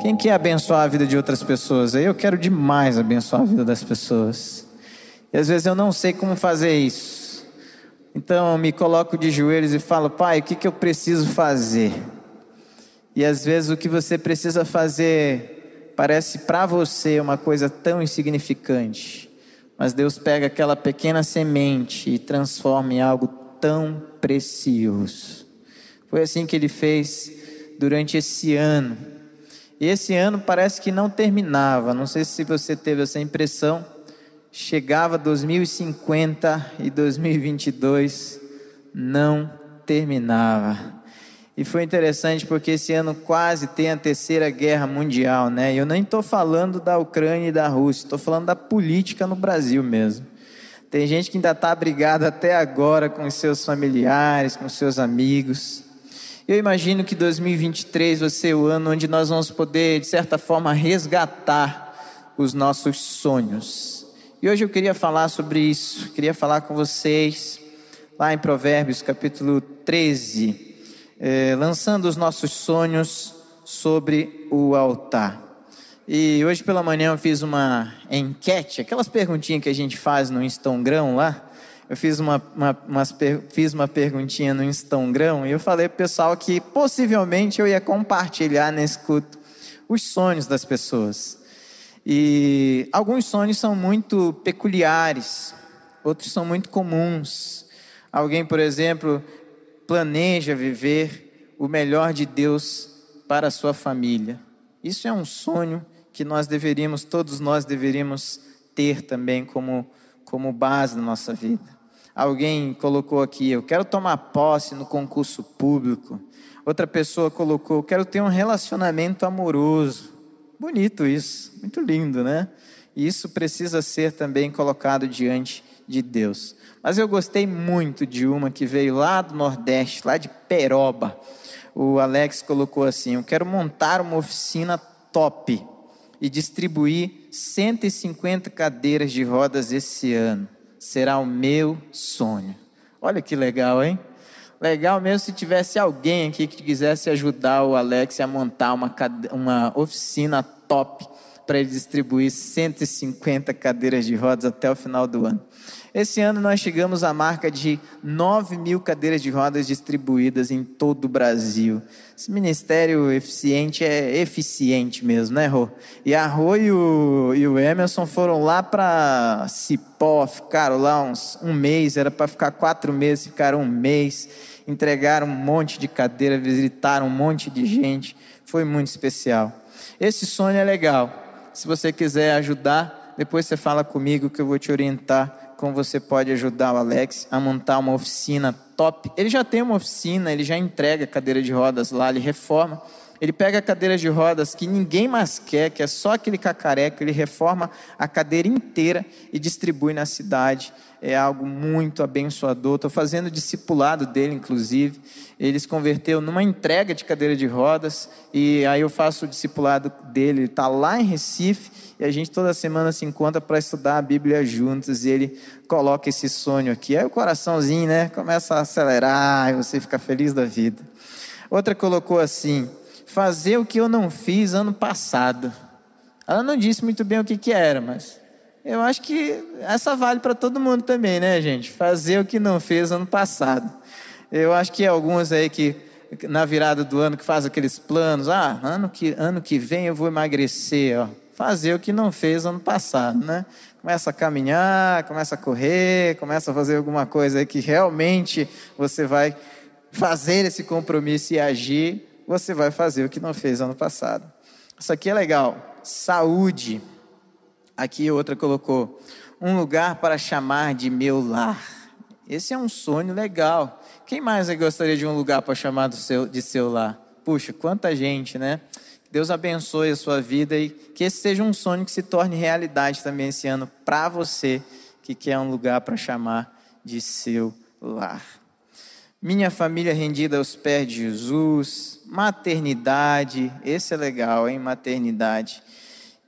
Quem quer abençoar a vida de outras pessoas? Eu quero demais abençoar a vida das pessoas. E às vezes eu não sei como fazer isso. Então eu me coloco de joelhos e falo, pai, o que, que eu preciso fazer? E às vezes o que você precisa fazer parece para você uma coisa tão insignificante. Mas Deus pega aquela pequena semente e transforma em algo tão precioso. Foi assim que ele fez durante esse ano. E esse ano parece que não terminava. Não sei se você teve essa impressão. Chegava 2050 e 2022 não terminava. E foi interessante porque esse ano quase tem a terceira guerra mundial, né? E eu nem estou falando da Ucrânia e da Rússia, estou falando da política no Brasil mesmo. Tem gente que ainda está brigada até agora com seus familiares, com seus amigos. Eu imagino que 2023 vai ser o ano onde nós vamos poder, de certa forma, resgatar os nossos sonhos. E hoje eu queria falar sobre isso, queria falar com vocês, lá em Provérbios capítulo 13 é, lançando os nossos sonhos sobre o altar. E hoje pela manhã eu fiz uma enquete, aquelas perguntinhas que a gente faz no Instagram lá. Eu fiz uma, uma, umas, fiz uma perguntinha no Instagram e eu falei para o pessoal que possivelmente eu ia compartilhar nesse culto os sonhos das pessoas. E alguns sonhos são muito peculiares, outros são muito comuns. Alguém, por exemplo, planeja viver o melhor de Deus para a sua família. Isso é um sonho que nós deveríamos, todos nós deveríamos ter também como, como base na nossa vida. Alguém colocou aqui, eu quero tomar posse no concurso público. Outra pessoa colocou, eu quero ter um relacionamento amoroso. Bonito isso, muito lindo, né? E isso precisa ser também colocado diante de Deus. Mas eu gostei muito de uma que veio lá do Nordeste, lá de Peroba. O Alex colocou assim: Eu quero montar uma oficina top e distribuir 150 cadeiras de rodas esse ano. Será o meu sonho. Olha que legal, hein? Legal mesmo se tivesse alguém aqui que quisesse ajudar o Alex a montar uma, uma oficina top para ele distribuir 150 cadeiras de rodas até o final do ano. Esse ano nós chegamos à marca de 9 mil cadeiras de rodas distribuídas em todo o Brasil. Esse ministério eficiente é eficiente mesmo, né, Rô? E a Rô e o, e o Emerson foram lá para Cipó, ficaram lá uns, um mês, era para ficar quatro meses, ficaram um mês, entregaram um monte de cadeira, visitaram um monte de gente. Foi muito especial. Esse sonho é legal. Se você quiser ajudar, depois você fala comigo que eu vou te orientar como você pode ajudar o Alex a montar uma oficina top. Ele já tem uma oficina, ele já entrega cadeira de rodas lá, ele reforma. Ele pega a cadeira de rodas que ninguém mais quer, que é só aquele cacareco, ele reforma a cadeira inteira e distribui na cidade. É algo muito abençoador. Estou fazendo discipulado dele, inclusive. Ele se converteu numa entrega de cadeira de rodas e aí eu faço o discipulado dele. Ele está lá em Recife e a gente toda semana se encontra para estudar a Bíblia juntos e ele coloca esse sonho aqui. Aí o coraçãozinho, né, começa a acelerar e você fica feliz da vida. Outra colocou assim: fazer o que eu não fiz ano passado. Ela não disse muito bem o que, que era, mas eu acho que essa vale para todo mundo também, né, gente? Fazer o que não fez ano passado. Eu acho que alguns aí que na virada do ano que faz aqueles planos, ah, ano que, ano que vem eu vou emagrecer, ó. Fazer o que não fez ano passado, né? Começa a caminhar, começa a correr, começa a fazer alguma coisa aí que realmente você vai fazer esse compromisso e agir você vai fazer o que não fez ano passado. Isso aqui é legal. Saúde. Aqui outra colocou um lugar para chamar de meu lar. Esse é um sonho legal. Quem mais gostaria de um lugar para chamar do seu, de seu lar? Puxa, quanta gente, né? Deus abençoe a sua vida e que esse seja um sonho que se torne realidade também esse ano para você que quer um lugar para chamar de seu lar. Minha família rendida aos pés de Jesus, maternidade, esse é legal, hein? Maternidade.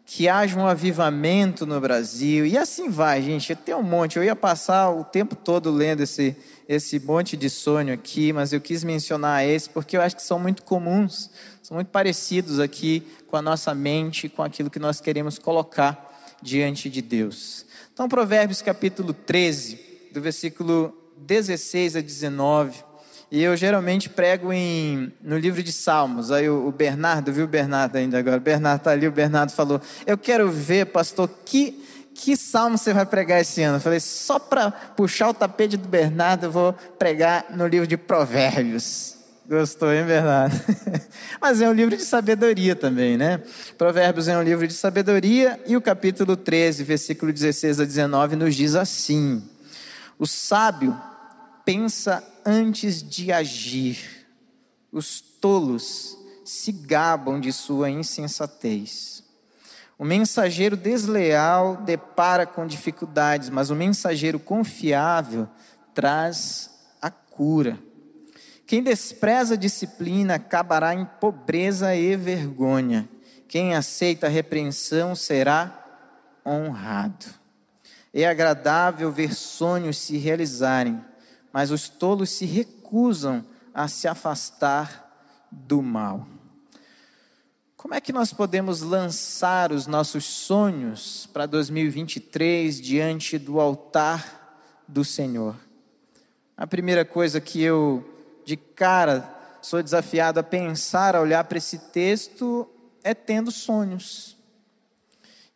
que haja um avivamento no Brasil. E assim vai, gente. Tem um monte. Eu ia passar o tempo todo lendo esse, esse monte de sonho aqui, mas eu quis mencionar esse porque eu acho que são muito comuns, são muito parecidos aqui com a nossa mente, com aquilo que nós queremos colocar diante de Deus. Então, Provérbios capítulo 13, do versículo 16 a 19. E eu geralmente prego em, no livro de Salmos. Aí o, o Bernardo, viu o Bernardo ainda agora? O Bernardo está ali, o Bernardo falou: Eu quero ver, pastor, que, que salmo você vai pregar esse ano? Eu falei: Só para puxar o tapete do Bernardo, eu vou pregar no livro de Provérbios. Gostou, hein, Bernardo? Mas é um livro de sabedoria também, né? Provérbios é um livro de sabedoria e o capítulo 13, versículo 16 a 19, nos diz assim: O sábio pensa antes de agir. Os tolos se gabam de sua insensatez. O mensageiro desleal depara com dificuldades, mas o mensageiro confiável traz a cura. Quem despreza a disciplina acabará em pobreza e vergonha. Quem aceita a repreensão será honrado. É agradável ver sonhos se realizarem mas os tolos se recusam a se afastar do mal. Como é que nós podemos lançar os nossos sonhos para 2023 diante do altar do Senhor? A primeira coisa que eu, de cara, sou desafiado a pensar, a olhar para esse texto, é tendo sonhos.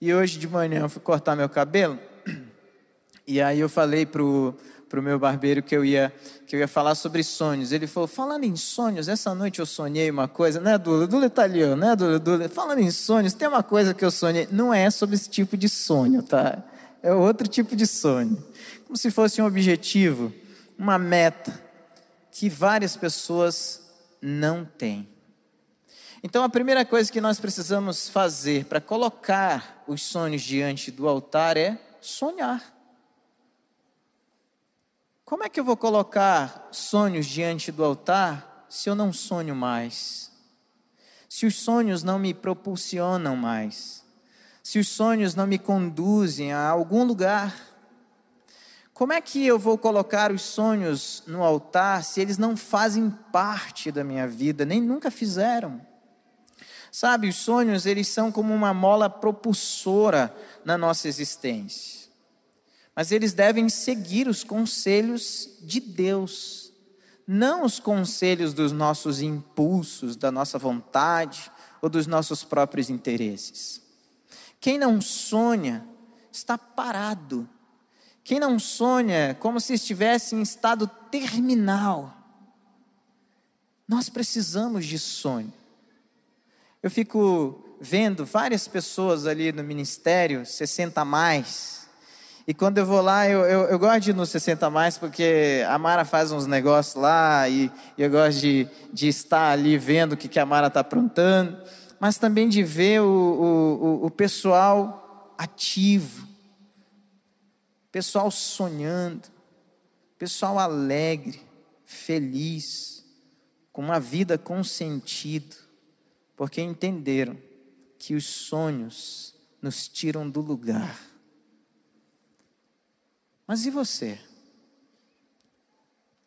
E hoje de manhã eu fui cortar meu cabelo, e aí eu falei para o para o meu barbeiro que eu ia que eu ia falar sobre sonhos. Ele falou: falando em sonhos, essa noite eu sonhei uma coisa, né, Dula? Dula italiano, é né, Dula? Dula? Falando em sonhos, tem uma coisa que eu sonhei. Não é sobre esse tipo de sonho, tá? É outro tipo de sonho. Como se fosse um objetivo, uma meta que várias pessoas não têm. Então, a primeira coisa que nós precisamos fazer para colocar os sonhos diante do altar é sonhar. Como é que eu vou colocar sonhos diante do altar se eu não sonho mais? Se os sonhos não me propulsionam mais? Se os sonhos não me conduzem a algum lugar? Como é que eu vou colocar os sonhos no altar se eles não fazem parte da minha vida, nem nunca fizeram? Sabe, os sonhos, eles são como uma mola propulsora na nossa existência mas eles devem seguir os conselhos de Deus, não os conselhos dos nossos impulsos, da nossa vontade ou dos nossos próprios interesses. Quem não sonha está parado. Quem não sonha como se estivesse em estado terminal. Nós precisamos de sonho. Eu fico vendo várias pessoas ali no ministério, 60 a mais, e quando eu vou lá, eu, eu, eu, gosto de ir no 60 mais, porque a Mara faz uns negócios lá e, e eu gosto de, de estar ali vendo o que, que a Mara está aprontando, mas também de ver o, o, o pessoal ativo, pessoal sonhando, pessoal alegre, feliz, com uma vida com sentido, porque entenderam que os sonhos nos tiram do lugar mas e você?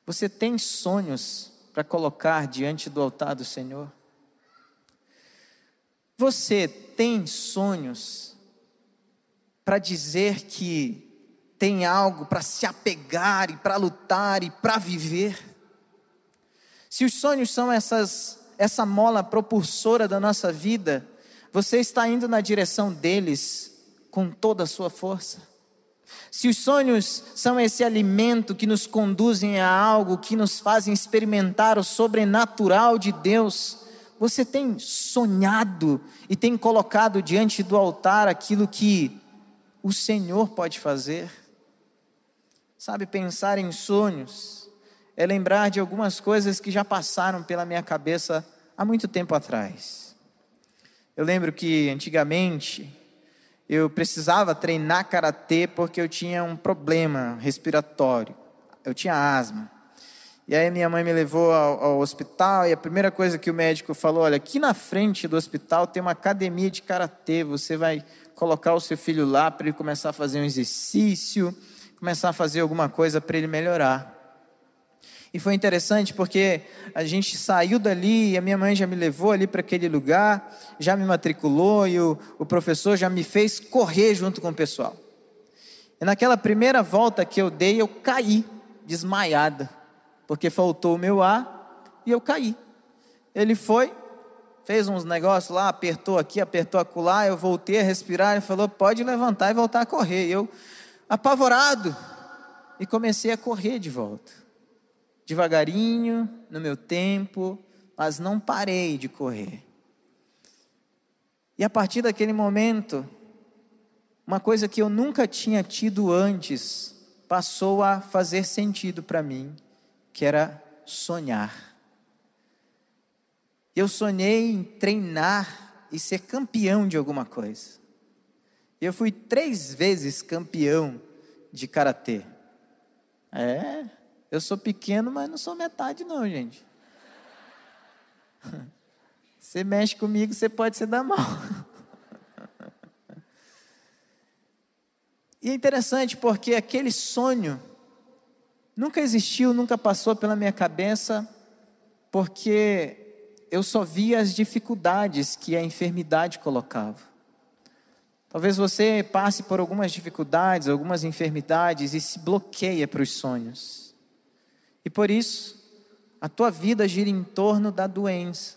Você tem sonhos para colocar diante do altar do Senhor? Você tem sonhos para dizer que tem algo para se apegar e para lutar e para viver? Se os sonhos são essas, essa mola propulsora da nossa vida, você está indo na direção deles com toda a sua força? Se os sonhos são esse alimento que nos conduzem a algo que nos fazem experimentar o sobrenatural de Deus, você tem sonhado e tem colocado diante do altar aquilo que o Senhor pode fazer? Sabe, pensar em sonhos é lembrar de algumas coisas que já passaram pela minha cabeça há muito tempo atrás. Eu lembro que antigamente eu precisava treinar karatê porque eu tinha um problema respiratório. Eu tinha asma. E aí minha mãe me levou ao, ao, hospital e a primeira coisa que o médico falou, olha, aqui na frente do hospital tem uma academia de karatê, você vai colocar o seu filho lá para ele começar a fazer um exercício, começar a fazer alguma coisa para ele melhorar. E foi interessante porque a gente saiu dali e a minha mãe já me levou ali para aquele lugar, já me matriculou e o, o professor já me fez correr junto com o pessoal. E naquela primeira volta que eu dei, eu caí, desmaiada, porque faltou o meu ar e eu caí. Ele foi, fez uns negócios lá, apertou aqui, apertou acolá, eu voltei a respirar, ele falou: pode levantar e voltar a correr. E eu, apavorado, e comecei a correr de volta devagarinho, no meu tempo, mas não parei de correr. E a partir daquele momento, uma coisa que eu nunca tinha tido antes passou a fazer sentido para mim, que era sonhar. Eu sonhei em treinar e ser campeão de alguma coisa. Eu fui três vezes campeão de karatê. É, eu sou pequeno, mas não sou metade, não, gente. Você mexe comigo, você pode se dar mal. E é interessante porque aquele sonho nunca existiu, nunca passou pela minha cabeça, porque eu só via as dificuldades que a enfermidade colocava. Talvez você passe por algumas dificuldades, algumas enfermidades e se bloqueia para os sonhos. E por isso, a tua vida gira em torno da doença,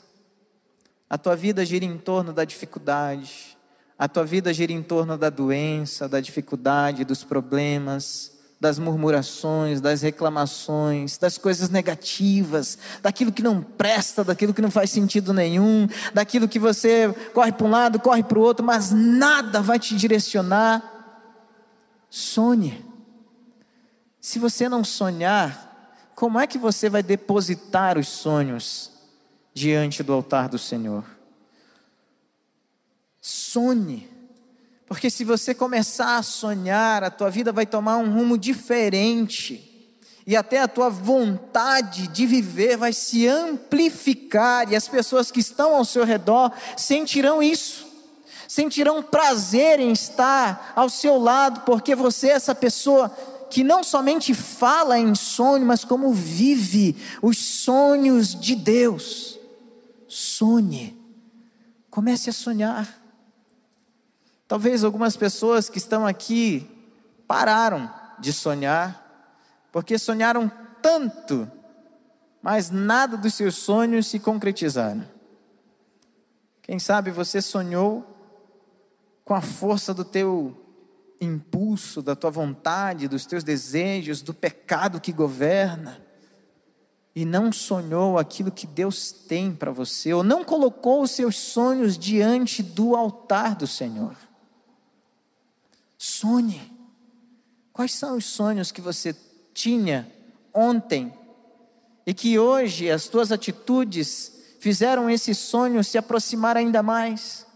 a tua vida gira em torno da dificuldade, a tua vida gira em torno da doença, da dificuldade, dos problemas, das murmurações, das reclamações, das coisas negativas, daquilo que não presta, daquilo que não faz sentido nenhum, daquilo que você corre para um lado, corre para o outro, mas nada vai te direcionar. Sonhe. Se você não sonhar, como é que você vai depositar os sonhos diante do altar do Senhor? Sonhe. Porque se você começar a sonhar, a tua vida vai tomar um rumo diferente. E até a tua vontade de viver vai se amplificar, e as pessoas que estão ao seu redor sentirão isso sentirão prazer em estar ao seu lado, porque você é essa pessoa que não somente fala em sonho, mas como vive os sonhos de Deus. Sonhe, comece a sonhar. Talvez algumas pessoas que estão aqui pararam de sonhar, porque sonharam tanto, mas nada dos seus sonhos se concretizaram. Quem sabe você sonhou com a força do teu impulso da tua vontade, dos teus desejos, do pecado que governa, e não sonhou aquilo que Deus tem para você, ou não colocou os seus sonhos diante do altar do Senhor. Sonhe. Quais são os sonhos que você tinha ontem e que hoje as tuas atitudes fizeram esse sonho se aproximar ainda mais?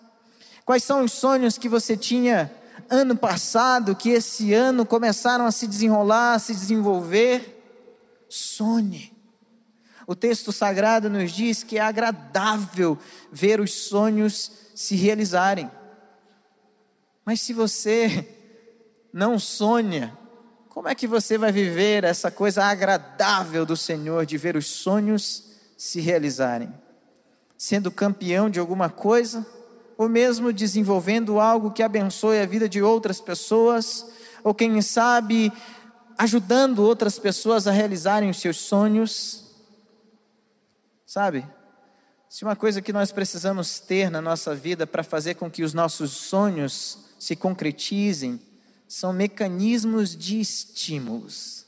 Quais são os sonhos que você tinha ano passado, que esse ano começaram a se desenrolar, a se desenvolver, sonhe. O texto sagrado nos diz que é agradável ver os sonhos se realizarem. Mas se você não sonha, como é que você vai viver essa coisa agradável do Senhor de ver os sonhos se realizarem? Sendo campeão de alguma coisa, ou mesmo desenvolvendo algo que abençoe a vida de outras pessoas, ou quem sabe ajudando outras pessoas a realizarem os seus sonhos. Sabe? Se uma coisa que nós precisamos ter na nossa vida para fazer com que os nossos sonhos se concretizem, são mecanismos de estímulos.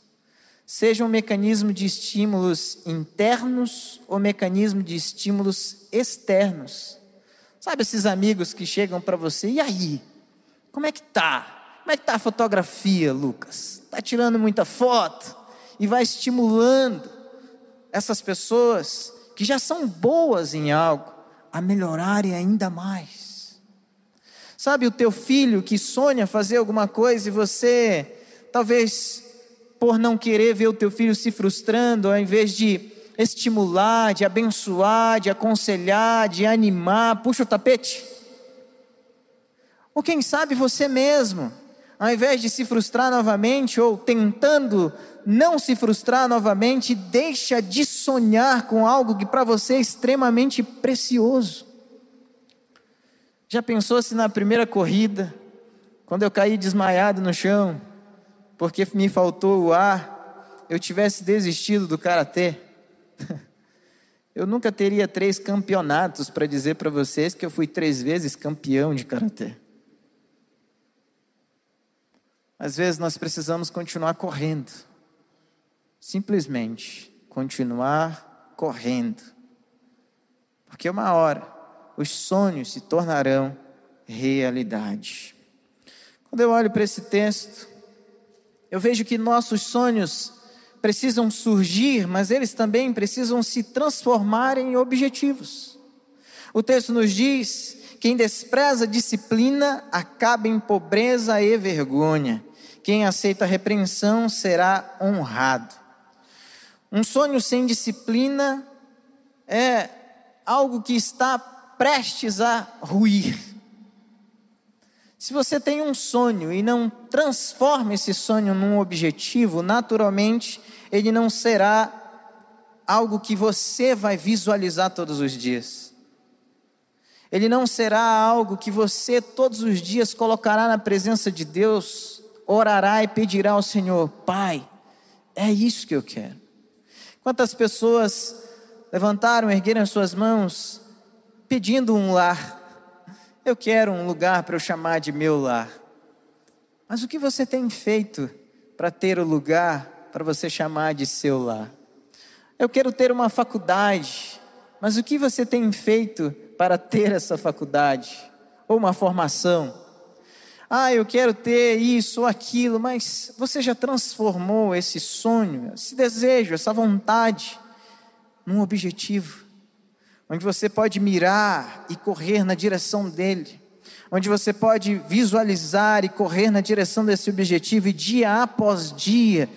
Seja um mecanismo de estímulos internos ou mecanismo de estímulos externos. Sabe esses amigos que chegam para você, e aí? Como é que tá? Como é que tá a fotografia, Lucas? Tá tirando muita foto? E vai estimulando essas pessoas que já são boas em algo a melhorarem ainda mais. Sabe o teu filho que sonha fazer alguma coisa e você talvez por não querer ver o teu filho se frustrando, ao invés de estimular, de abençoar, de aconselhar, de animar, puxa o tapete. Ou quem sabe você mesmo, ao invés de se frustrar novamente ou tentando não se frustrar novamente, deixa de sonhar com algo que para você é extremamente precioso. Já pensou se na primeira corrida, quando eu caí desmaiado no chão, porque me faltou o ar, eu tivesse desistido do karatê? Eu nunca teria três campeonatos para dizer para vocês que eu fui três vezes campeão de karatê. Às vezes nós precisamos continuar correndo. Simplesmente continuar correndo. Porque uma hora os sonhos se tornarão realidade. Quando eu olho para esse texto, eu vejo que nossos sonhos precisam surgir, mas eles também precisam se transformar em objetivos. O texto nos diz: quem despreza a disciplina acaba em pobreza e vergonha. Quem aceita a repreensão será honrado. Um sonho sem disciplina é algo que está prestes a ruir. Se você tem um sonho e não transforma esse sonho num objetivo, naturalmente ele não será algo que você vai visualizar todos os dias. Ele não será algo que você todos os dias colocará na presença de Deus orará e pedirá ao Senhor: Pai, é isso que eu quero. Quantas pessoas levantaram, ergueram suas mãos, pedindo um lar? Eu quero um lugar para eu chamar de meu lar. Mas o que você tem feito para ter o lugar para você chamar de seu lar? Eu quero ter uma faculdade, mas o que você tem feito para ter essa faculdade? Ou uma formação? ah, eu quero ter isso ou aquilo, mas você já transformou esse sonho, esse desejo, essa vontade, num objetivo, onde você pode mirar e correr na direção dele, onde você pode visualizar e correr na direção desse objetivo e dia após dia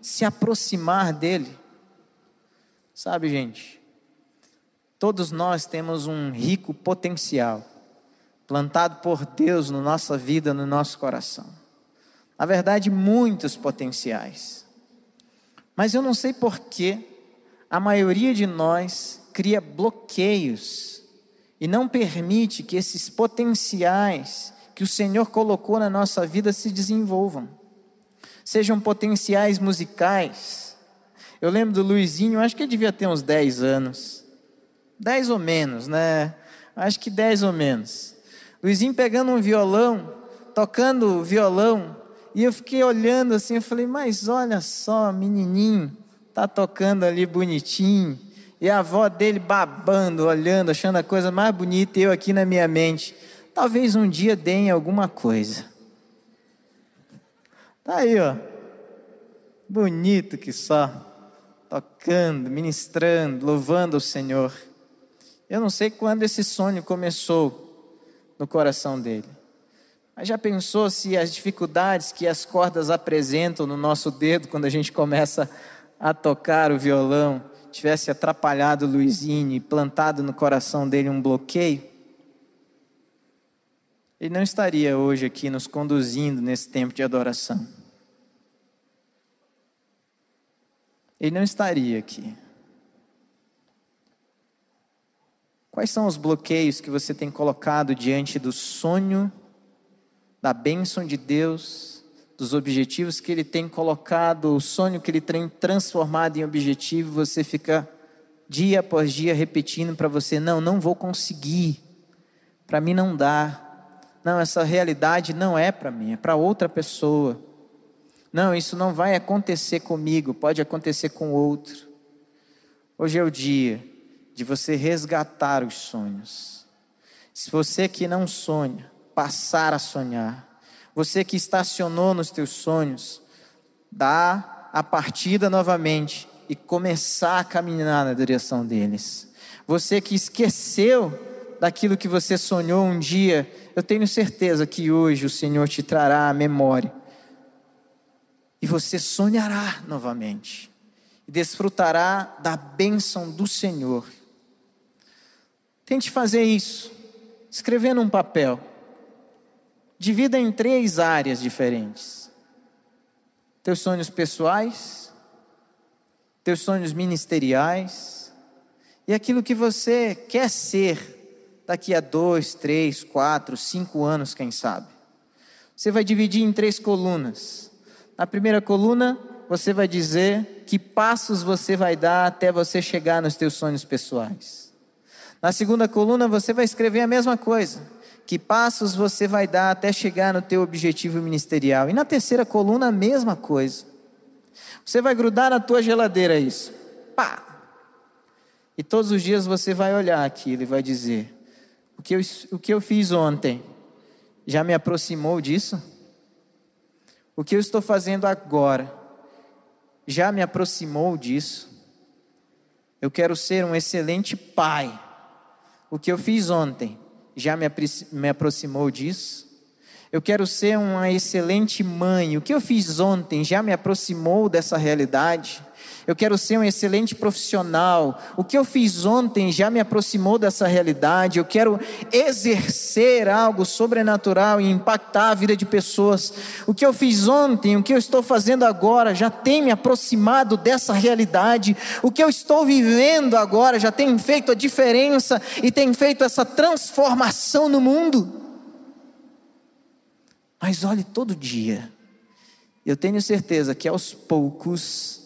se aproximar dele. Sabe, gente, todos nós temos um rico potencial plantado por Deus na nossa vida, no nosso coração. Na verdade, muitos potenciais. Mas eu não sei por que a maioria de nós cria bloqueios e não permite que esses potenciais que o Senhor colocou na nossa vida se desenvolvam. Sejam potenciais musicais. Eu lembro do Luizinho, acho que ele devia ter uns 10 anos. 10 ou menos, né? Acho que 10 ou menos. Luizinho pegando um violão, tocando violão, e eu fiquei olhando assim, eu falei, mas olha só, menininho, tá tocando ali bonitinho, e a avó dele babando, olhando, achando a coisa mais bonita, e eu aqui na minha mente, talvez um dia deem alguma coisa. Tá aí, ó, bonito que só, tocando, ministrando, louvando o Senhor. Eu não sei quando esse sonho começou, no coração dele. Mas já pensou se as dificuldades que as cordas apresentam no nosso dedo quando a gente começa a tocar o violão tivesse atrapalhado o Luizinho e plantado no coração dele um bloqueio? Ele não estaria hoje aqui nos conduzindo nesse tempo de adoração. Ele não estaria aqui. Quais são os bloqueios que você tem colocado diante do sonho, da bênção de Deus, dos objetivos que Ele tem colocado, o sonho que Ele tem transformado em objetivo, você fica dia após dia repetindo para você: não, não vou conseguir, para mim não dá, não, essa realidade não é para mim, é para outra pessoa. Não, isso não vai acontecer comigo, pode acontecer com outro. Hoje é o dia de você resgatar os sonhos. Se você que não sonha, passar a sonhar. Você que estacionou nos teus sonhos, dá a partida novamente e começar a caminhar na direção deles. Você que esqueceu daquilo que você sonhou um dia, eu tenho certeza que hoje o Senhor te trará a memória. e você sonhará novamente e desfrutará da bênção do Senhor. Tente fazer isso, escrever num papel. Divida em três áreas diferentes: teus sonhos pessoais, teus sonhos ministeriais e aquilo que você quer ser daqui a dois, três, quatro, cinco anos, quem sabe. Você vai dividir em três colunas. Na primeira coluna, você vai dizer que passos você vai dar até você chegar nos teus sonhos pessoais. Na segunda coluna, você vai escrever a mesma coisa. Que passos você vai dar até chegar no teu objetivo ministerial. E na terceira coluna, a mesma coisa. Você vai grudar na tua geladeira isso. Pá! E todos os dias você vai olhar aquilo e vai dizer: o que eu, o que eu fiz ontem já me aproximou disso? O que eu estou fazendo agora já me aproximou disso? Eu quero ser um excelente pai. O que eu fiz ontem já me, aproximou disso? Eu quero ser uma excelente mãe. O que eu fiz ontem já me aproximou dessa realidade? Eu quero ser um excelente profissional. O que eu fiz ontem já me aproximou dessa realidade. Eu quero exercer algo sobrenatural e impactar a vida de pessoas. O que eu fiz ontem, o que eu estou fazendo agora já tem me aproximado dessa realidade. O que eu estou vivendo agora já tem feito a diferença e tem feito essa transformação no mundo. Mas olhe todo dia. Eu tenho certeza que aos poucos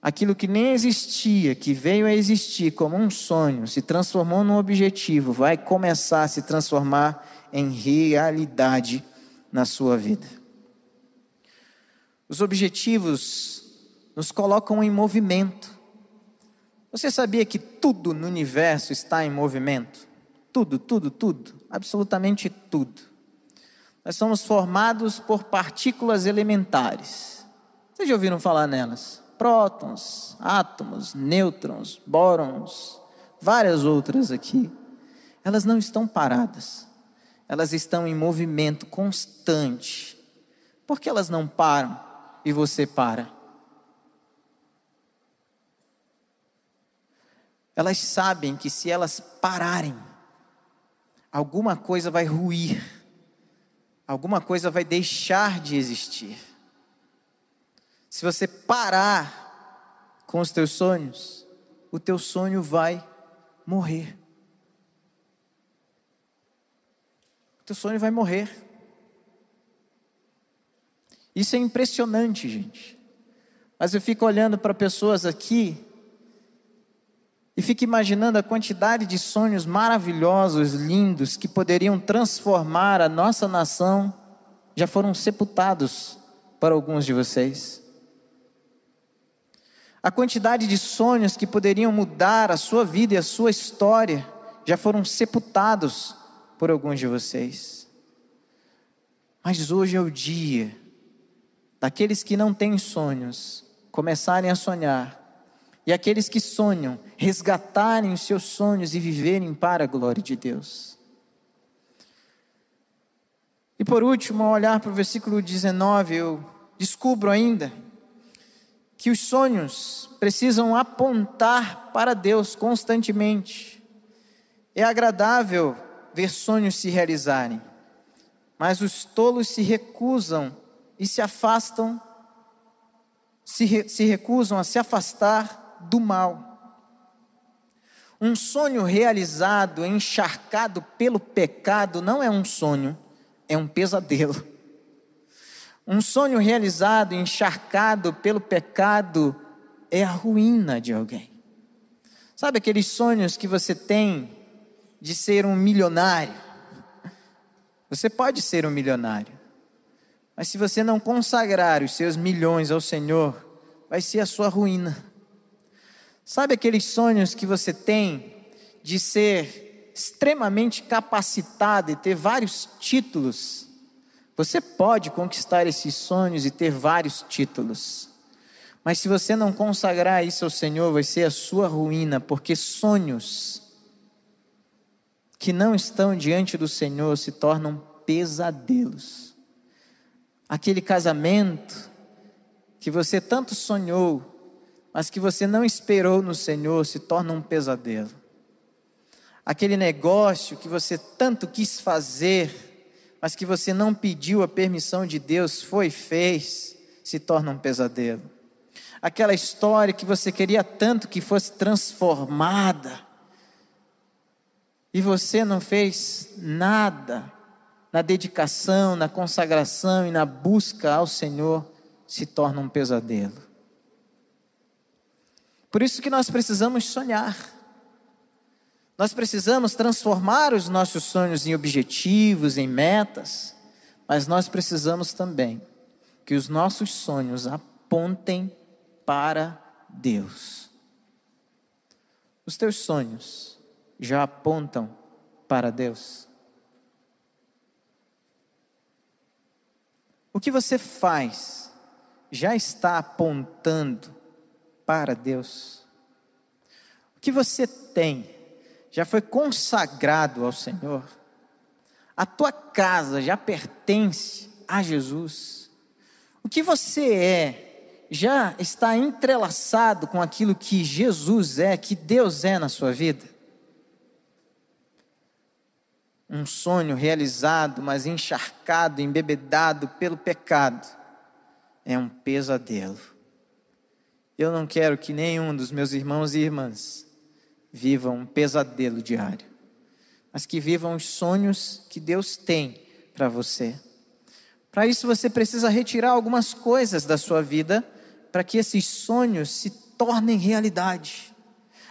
aquilo que nem existia, que veio a existir como um sonho, se transformou num objetivo, vai começar a se transformar em realidade na sua vida. Os objetivos nos colocam em movimento. Você sabia que tudo no universo está em movimento? Tudo, tudo, tudo, absolutamente tudo. Nós somos formados por partículas elementares. Vocês já ouviram falar nelas? prótons, átomos, nêutrons, bórons, várias outras aqui, elas não estão paradas, elas estão em movimento constante. Por que elas não param e você para? Elas sabem que se elas pararem, alguma coisa vai ruir, alguma coisa vai deixar de existir. Se você parar com os teus sonhos, o teu sonho vai morrer. O teu sonho vai morrer. Isso é impressionante, gente. Mas eu fico olhando para pessoas aqui e fico imaginando a quantidade de sonhos maravilhosos, lindos, que poderiam transformar a nossa nação, já foram sepultados para alguns de vocês. A quantidade de sonhos que poderiam mudar a sua vida e a sua história já foram sepultados por alguns de vocês. Mas hoje é o dia daqueles que não têm sonhos começarem a sonhar, e aqueles que sonham resgatarem os seus sonhos e viverem para a glória de Deus. E por último, ao olhar para o versículo 19, eu descubro ainda que os sonhos precisam apontar para Deus constantemente. É agradável ver sonhos se realizarem, mas os tolos se recusam e se afastam, se, re, se recusam a se afastar do mal. Um sonho realizado, encharcado pelo pecado, não é um sonho, é um pesadelo. Um sonho realizado, encharcado pelo pecado, é a ruína de alguém. Sabe aqueles sonhos que você tem de ser um milionário? Você pode ser um milionário, mas se você não consagrar os seus milhões ao Senhor, vai ser a sua ruína. Sabe aqueles sonhos que você tem de ser extremamente capacitado e ter vários títulos? Você pode conquistar esses sonhos e ter vários títulos. Mas se você não consagrar isso ao Senhor, vai ser a sua ruína, porque sonhos que não estão diante do Senhor se tornam pesadelos. Aquele casamento que você tanto sonhou, mas que você não esperou no Senhor, se torna um pesadelo. Aquele negócio que você tanto quis fazer, mas que você não pediu a permissão de Deus, foi fez, se torna um pesadelo. Aquela história que você queria tanto que fosse transformada, e você não fez nada na dedicação, na consagração e na busca ao Senhor, se torna um pesadelo. Por isso que nós precisamos sonhar. Nós precisamos transformar os nossos sonhos em objetivos, em metas, mas nós precisamos também que os nossos sonhos apontem para Deus. Os teus sonhos já apontam para Deus? O que você faz já está apontando para Deus. O que você tem já foi consagrado ao Senhor. A tua casa já pertence a Jesus. O que você é já está entrelaçado com aquilo que Jesus é, que Deus é na sua vida. Um sonho realizado, mas encharcado, embebedado pelo pecado é um pesadelo. Eu não quero que nenhum dos meus irmãos e irmãs vivam um pesadelo diário, mas que vivam os sonhos que Deus tem para você. Para isso você precisa retirar algumas coisas da sua vida para que esses sonhos se tornem realidade.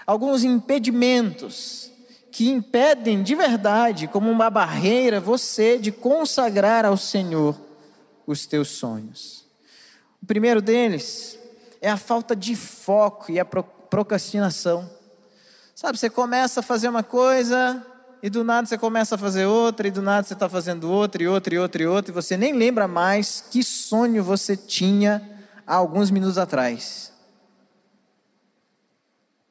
Alguns impedimentos que impedem de verdade, como uma barreira, você de consagrar ao Senhor os teus sonhos. O primeiro deles é a falta de foco e a procrastinação. Sabe, você começa a fazer uma coisa e do nada você começa a fazer outra, e do nada você está fazendo outra, e outra, e outra, e outra, e você nem lembra mais que sonho você tinha há alguns minutos atrás.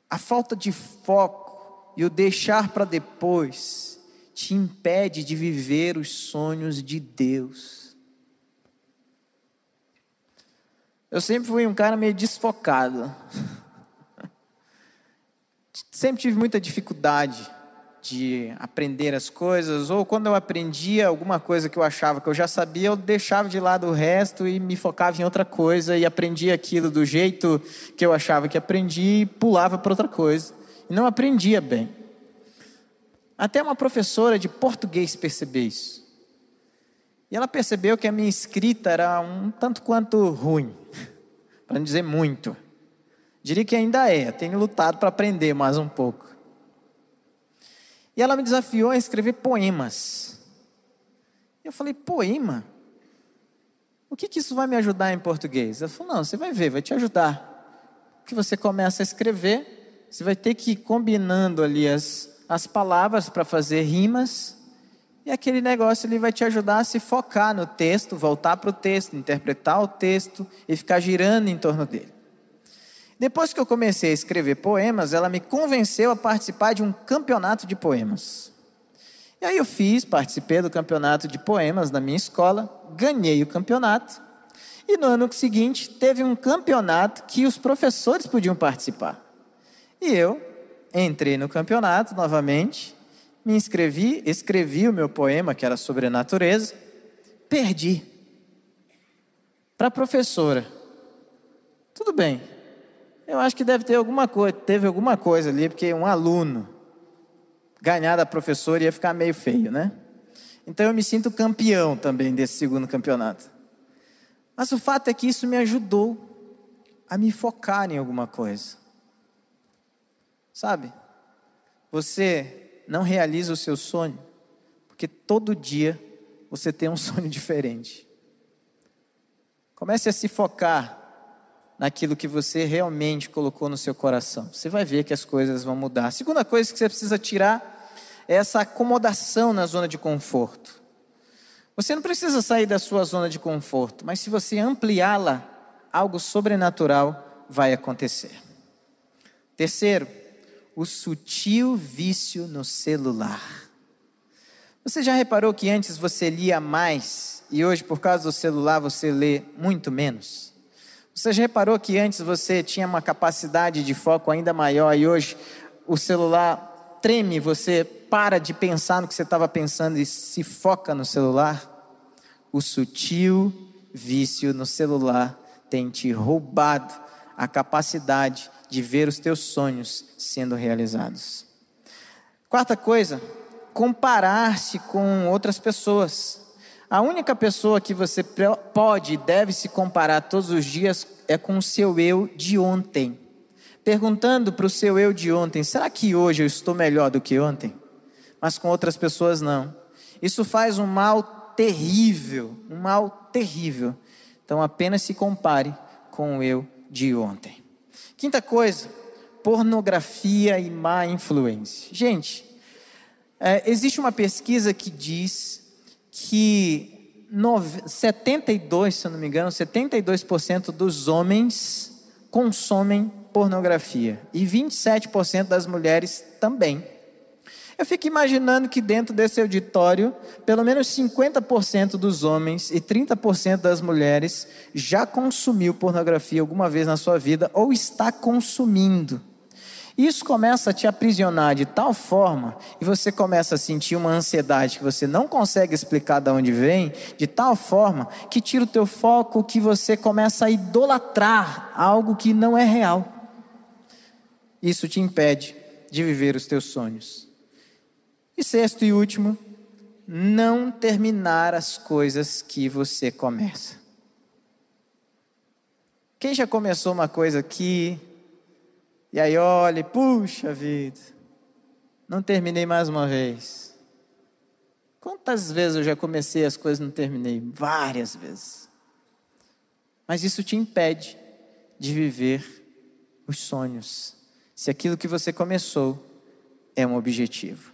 A falta de foco e o deixar para depois te impede de viver os sonhos de Deus. Eu sempre fui um cara meio desfocado. sempre tive muita dificuldade de aprender as coisas, ou quando eu aprendia alguma coisa que eu achava que eu já sabia, eu deixava de lado o resto e me focava em outra coisa e aprendia aquilo do jeito que eu achava que aprendi e pulava para outra coisa. E não aprendia bem. Até uma professora de português percebeu isso. E ela percebeu que a minha escrita era um tanto quanto ruim, para não dizer muito. Diria que ainda é, tenho lutado para aprender mais um pouco. E ela me desafiou a escrever poemas. Eu falei, poema? O que, que isso vai me ajudar em português? Ela falou, não, você vai ver, vai te ajudar. Porque você começa a escrever, você vai ter que ir combinando ali as, as palavras para fazer rimas e aquele negócio ele vai te ajudar a se focar no texto, voltar para o texto, interpretar o texto e ficar girando em torno dele. Depois que eu comecei a escrever poemas, ela me convenceu a participar de um campeonato de poemas. E aí eu fiz, participei do campeonato de poemas na minha escola, ganhei o campeonato. E no ano seguinte teve um campeonato que os professores podiam participar. E eu entrei no campeonato novamente me inscrevi, escrevi o meu poema, que era sobre a natureza, perdi. Para a professora. Tudo bem. Eu acho que deve ter alguma coisa, teve alguma coisa ali, porque um aluno ganhar da professora ia ficar meio feio, né? Então eu me sinto campeão também desse segundo campeonato. Mas o fato é que isso me ajudou a me focar em alguma coisa. Sabe? Você não realiza o seu sonho, porque todo dia você tem um sonho diferente. Comece a se focar naquilo que você realmente colocou no seu coração. Você vai ver que as coisas vão mudar. A segunda coisa que você precisa tirar é essa acomodação na zona de conforto. Você não precisa sair da sua zona de conforto, mas se você ampliá-la, algo sobrenatural vai acontecer. Terceiro, o sutil vício no celular. Você já reparou que antes você lia mais e hoje, por causa do celular, você lê muito menos? Você já reparou que antes você tinha uma capacidade de foco ainda maior e hoje o celular treme, você para de pensar no que você estava pensando e se foca no celular? O sutil vício no celular tem te roubado a capacidade de ver os teus sonhos sendo realizados. Quarta coisa, comparar-se com outras pessoas. A única pessoa que você pode e deve se comparar todos os dias é com o seu eu de ontem. Perguntando para o seu eu de ontem: será que hoje eu estou melhor do que ontem? Mas com outras pessoas não. Isso faz um mal terrível, um mal terrível. Então apenas se compare com o eu de ontem. Quinta coisa, pornografia e má influência. Gente, é, existe uma pesquisa que diz que 72, se eu não me engano, 72% dos homens consomem pornografia e 27% das mulheres também. Eu fico imaginando que dentro desse auditório, pelo menos 50% dos homens e 30% das mulheres já consumiu pornografia alguma vez na sua vida ou está consumindo. Isso começa a te aprisionar de tal forma e você começa a sentir uma ansiedade que você não consegue explicar de onde vem, de tal forma que tira o teu foco, que você começa a idolatrar algo que não é real. Isso te impede de viver os teus sonhos. E sexto e último, não terminar as coisas que você começa. Quem já começou uma coisa aqui, e aí olha, puxa vida, não terminei mais uma vez. Quantas vezes eu já comecei as coisas e não terminei? Várias vezes. Mas isso te impede de viver os sonhos, se aquilo que você começou é um objetivo.